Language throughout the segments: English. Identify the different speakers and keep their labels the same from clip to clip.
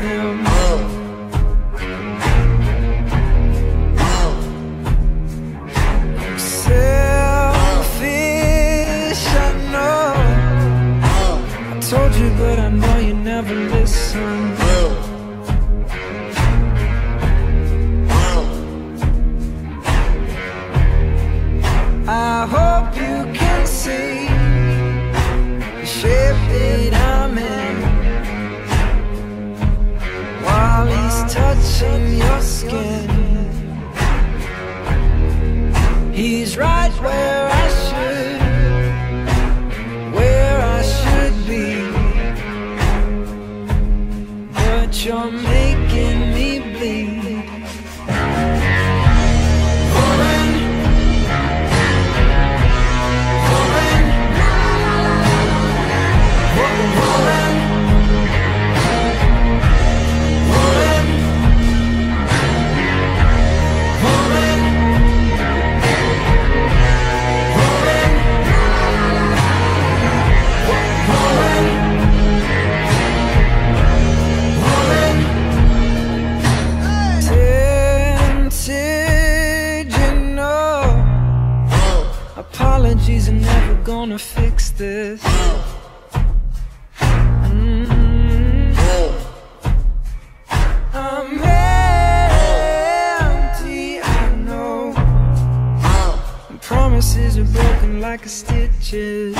Speaker 1: Selfish, I know. I told you, but I know you never listen. I hope you can see the shape that I'm in. Skin. He's right where I should, where I should be. But you're making me bleed. Gonna fix this. Mm. I'm empty, I know. Promises are broken like a stitches.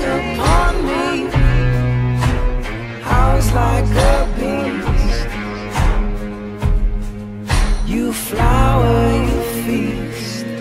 Speaker 1: upon me. I was like a beast. You flower, you feast.